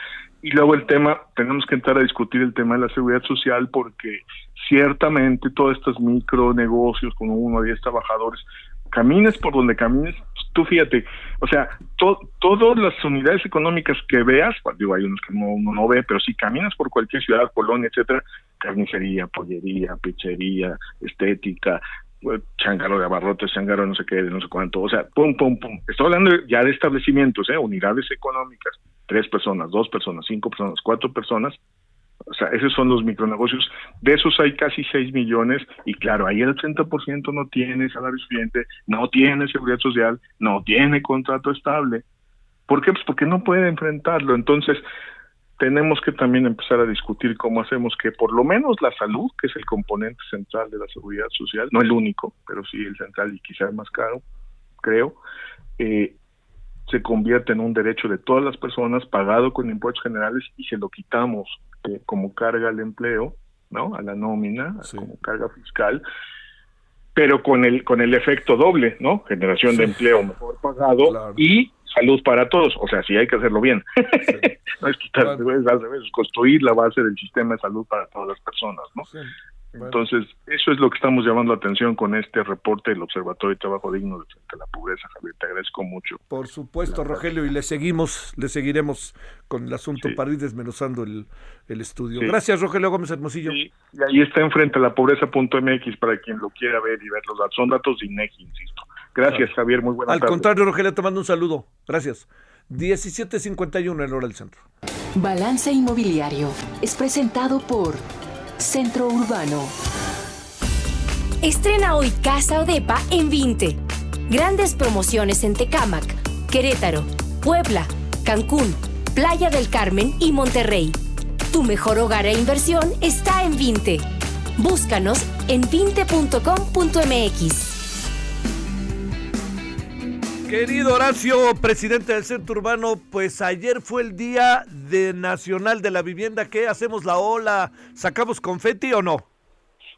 Speaker 9: y luego el tema, tenemos que entrar a discutir el tema de la seguridad social porque ciertamente todos estos micronegocios con uno o diez trabajadores, camines por donde camines, tú fíjate, o sea, todas las unidades económicas que veas, pues, digo, hay unos que uno no ve, pero si caminas por cualquier ciudad, colonia, etcétera, carnicería, pollería, pizzería, estética, changaro de abarrotes, changaro no sé qué, no sé cuánto, o sea, pum, pum, pum. Estoy hablando ya de establecimientos, ¿eh? unidades económicas, tres personas, dos personas, cinco personas, cuatro personas, o sea, esos son los micronegocios. De esos hay casi 6 millones y claro, ahí el 80% no tiene salario suficiente, no tiene seguridad social, no tiene contrato estable. ¿Por qué? Pues porque no puede enfrentarlo. Entonces, tenemos que también empezar a discutir cómo hacemos que por lo menos la salud, que es el componente central de la seguridad social, no el único, pero sí el central y quizás el más caro, creo, eh, se convierta en un derecho de todas las personas pagado con impuestos generales y se lo quitamos eh, como carga al empleo, ¿no? A la nómina, como carga fiscal, pero con el con el efecto doble, ¿no? Generación de empleo mejor pagado y salud para todos, o sea, sí hay que hacerlo bien. [laughs] [laughs] no es quitar, revés, construir la base del sistema de salud para todas las personas, ¿no? Entonces, eso es lo que estamos llamando la atención con este reporte del Observatorio de Trabajo Digno de frente a la pobreza, Javier. Te agradezco mucho.
Speaker 4: Por supuesto, Rogelio, y le seguimos, le seguiremos con el asunto para ir desmenuzando el, estudio. Gracias, Rogelio Gómez Hermosillo.
Speaker 9: Y ahí está enfrente a la pobreza.mx para quien lo quiera ver y ver los datos. Son datos de INEGI, insisto. Gracias, Javier. Muy buenas
Speaker 4: Al contrario, Rogelio, te mando un saludo. Gracias. 17.51 en hora del centro.
Speaker 1: Balance Inmobiliario es presentado por Centro Urbano.
Speaker 10: Estrena hoy Casa Odepa en 20. Grandes promociones en Tecámac, Querétaro, Puebla, Cancún, Playa del Carmen y Monterrey. Tu mejor hogar e inversión está en 20. Búscanos en 20.com.mx.
Speaker 4: Querido Horacio, presidente del Centro Urbano, pues ayer fue el Día de Nacional de la Vivienda. ¿Qué hacemos la ola? ¿Sacamos confeti o no?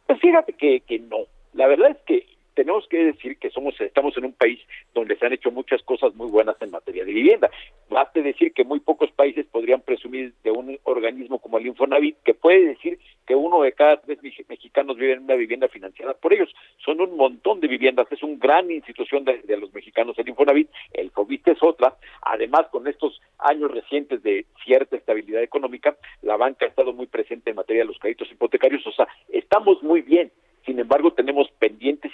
Speaker 11: Pues fíjate que, que no. La verdad es que tenemos que decir que somos estamos en un país donde se han hecho muchas cosas muy buenas en materia de vivienda. Basta decir que muy pocos países podrían presumir de un organismo como el Infonavit que puede decir que uno de cada tres mexicanos vive en una vivienda financiada por ellos. Son un montón de viviendas, es una gran institución de, los mexicanos el Infonavit, el FOBIST es otra. Además, con estos años recientes de cierta estabilidad económica, la banca ha estado muy presente en materia de los créditos hipotecarios, o sea, estamos muy bien. Sin embargo, tenemos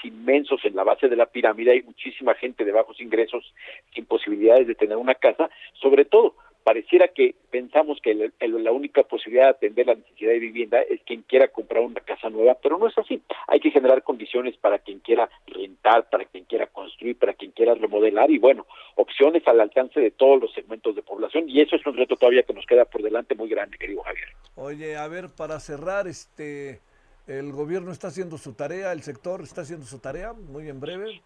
Speaker 11: inmensos en la base de la pirámide, hay muchísima gente de bajos ingresos sin posibilidades de tener una casa, sobre todo pareciera que pensamos que la única posibilidad de atender la necesidad de vivienda es quien quiera comprar una casa nueva, pero no es así. Hay que generar condiciones para quien quiera rentar, para quien quiera construir, para quien quiera remodelar y bueno, opciones al alcance de todos los segmentos de población y eso es un reto todavía que nos queda por delante muy grande, querido Javier.
Speaker 4: Oye, a ver, para cerrar, este, el gobierno está haciendo su tarea, el sector está haciendo su tarea, muy en breve.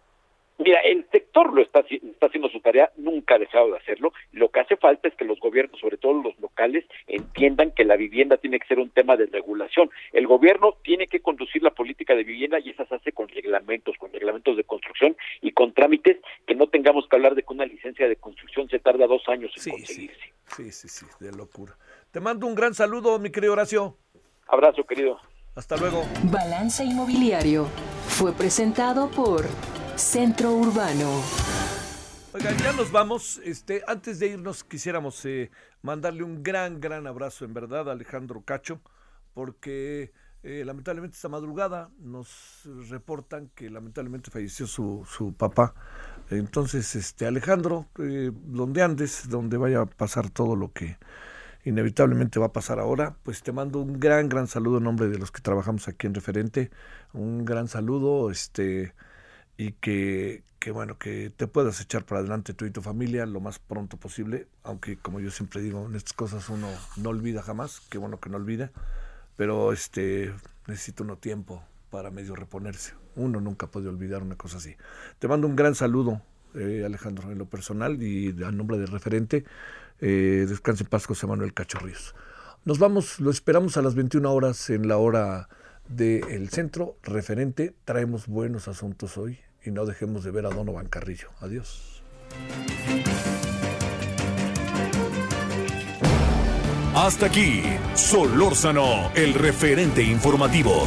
Speaker 11: Mira, el sector lo está, está haciendo su tarea, nunca ha dejado de hacerlo. Lo que hace falta es que los gobiernos, sobre todo los locales, entiendan que la vivienda tiene que ser un tema de regulación. El gobierno tiene que conducir la política de vivienda y esa se hace con reglamentos, con reglamentos de construcción y con trámites que no tengamos que hablar de que una licencia de construcción se tarda dos años en conseguirse.
Speaker 4: Sí, sí, sí, de locura. Te mando un gran saludo, mi querido Horacio.
Speaker 11: Abrazo, querido.
Speaker 4: Hasta luego.
Speaker 1: Balance Inmobiliario fue presentado por Centro Urbano.
Speaker 4: Oigan, ya nos vamos. Este, antes de irnos, quisiéramos eh, mandarle un gran, gran abrazo, en verdad, a Alejandro Cacho, porque eh, lamentablemente esta madrugada nos reportan que lamentablemente falleció su, su papá. Entonces, este, Alejandro, eh, donde andes, donde vaya a pasar todo lo que inevitablemente va a pasar ahora, pues te mando un gran, gran saludo en nombre de los que trabajamos aquí en Referente. Un gran saludo, este y que, que, bueno, que te puedas echar para adelante tú y tu familia lo más pronto posible, aunque como yo siempre digo, en estas cosas uno no olvida jamás, qué bueno que no olvida, pero este necesita uno tiempo para medio reponerse. Uno nunca puede olvidar una cosa así. Te mando un gran saludo, eh, Alejandro, en lo personal y a nombre del referente. Eh, descanse en paz, José Manuel Cachorrillos. Nos vamos, lo esperamos a las 21 horas en la hora del centro referente. Traemos buenos asuntos hoy y no dejemos de ver a Donovan Carrillo. Adiós.
Speaker 3: Hasta aquí, Solórzano, el referente informativo.